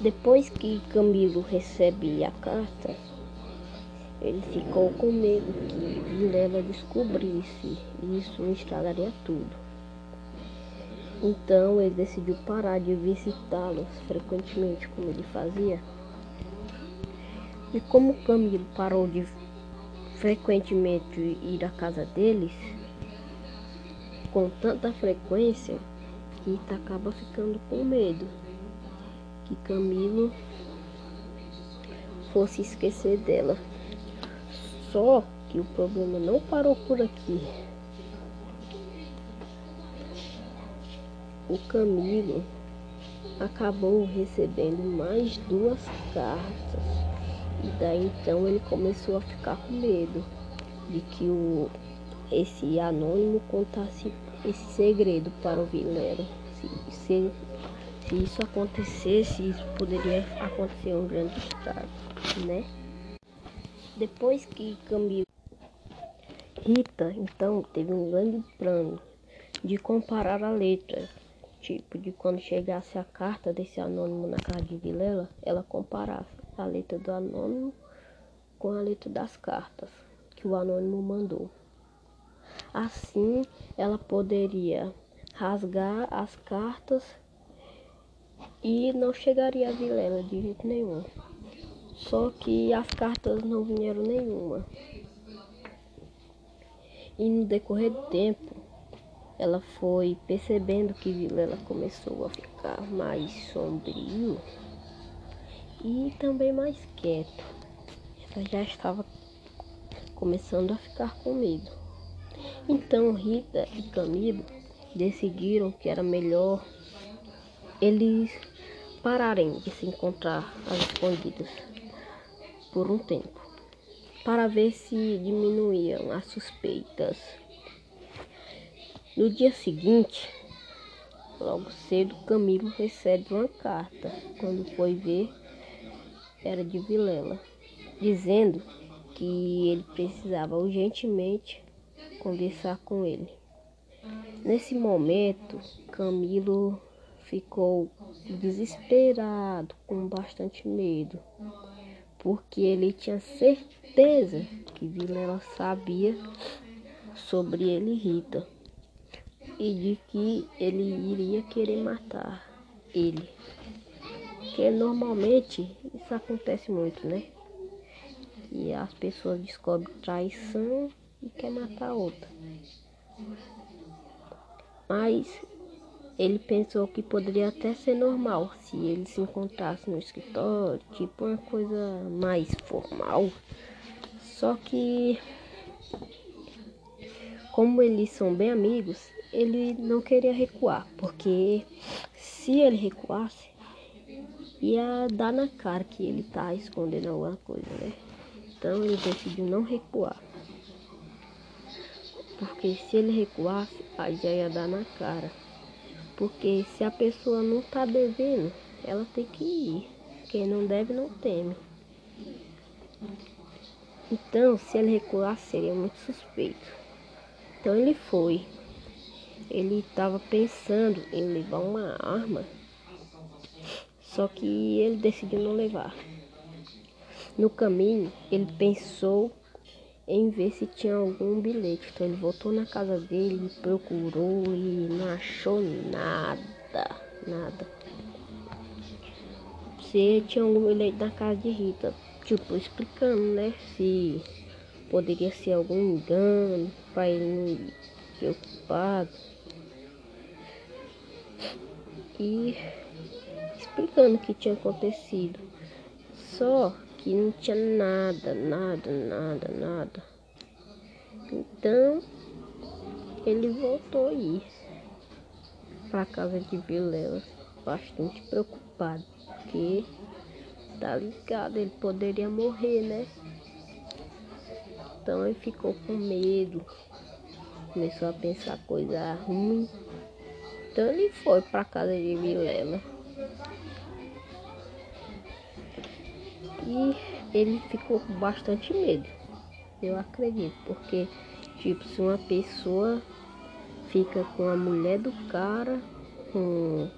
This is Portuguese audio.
Depois que Camilo recebe a carta, ele ficou com medo que Vilela descobrisse e isso estragaria tudo. Então ele decidiu parar de visitá-los frequentemente como ele fazia. E como Camilo parou de frequentemente ir à casa deles, com tanta frequência, Rita acaba ficando com medo que Camilo fosse esquecer dela. Só que o problema não parou por aqui. O Camilo acabou recebendo mais duas cartas. E daí então ele começou a ficar com medo de que o, esse anônimo contasse esse segredo para o Vilela. Se, se se isso acontecesse, isso poderia acontecer um grande estrago, né? Depois que Camilo Rita, então, teve um grande plano de comparar a letra, tipo, de quando chegasse a carta desse anônimo na casa de Vilela, ela comparasse a letra do anônimo com a letra das cartas que o anônimo mandou. Assim, ela poderia rasgar as cartas e não chegaria a Vilela de jeito nenhum. Só que as cartas não vieram nenhuma. E no decorrer do tempo, ela foi percebendo que Vilela começou a ficar mais sombrio e também mais quieto. Ela já estava começando a ficar com medo. Então Rita e Camilo decidiram que era melhor eles pararem de se encontrar às escondidas por um tempo, para ver se diminuíam as suspeitas. No dia seguinte, logo cedo, Camilo recebe uma carta. Quando foi ver, era de Vilela, dizendo que ele precisava urgentemente conversar com ele. Nesse momento, Camilo ficou desesperado, com bastante medo, porque ele tinha certeza que Vilela sabia sobre ele Rita e de que ele iria querer matar ele. Que normalmente isso acontece muito, né? E as pessoas descobrem traição e quer matar outra. Mas ele pensou que poderia até ser normal se ele se encontrasse no escritório, tipo uma coisa mais formal. Só que, como eles são bem amigos, ele não queria recuar, porque se ele recuasse, ia dar na cara que ele tá escondendo alguma coisa, né? Então ele decidiu não recuar. Porque se ele recuasse, aí já ia dar na cara. Porque se a pessoa não está devendo, ela tem que ir. Quem não deve não teme. Então, se ele recuar, seria muito suspeito. Então ele foi. Ele estava pensando em levar uma arma, só que ele decidiu não levar. No caminho, ele pensou em ver se tinha algum bilhete. Então ele voltou na casa dele, procurou e não achou nada, nada. Se tinha algum bilhete na casa de Rita, tipo, explicando, né, se poderia ser algum engano para ele não preocupado. E explicando o que tinha acontecido. Só que não tinha nada, nada, nada, nada. Então ele voltou aí para casa de Vilela, bastante preocupado, porque tá ligado, ele poderia morrer, né? Então ele ficou com medo, começou a pensar coisa ruim. Então ele foi para casa de Vilela. E ele ficou com bastante medo. Eu acredito, porque, tipo, se uma pessoa fica com a mulher do cara, com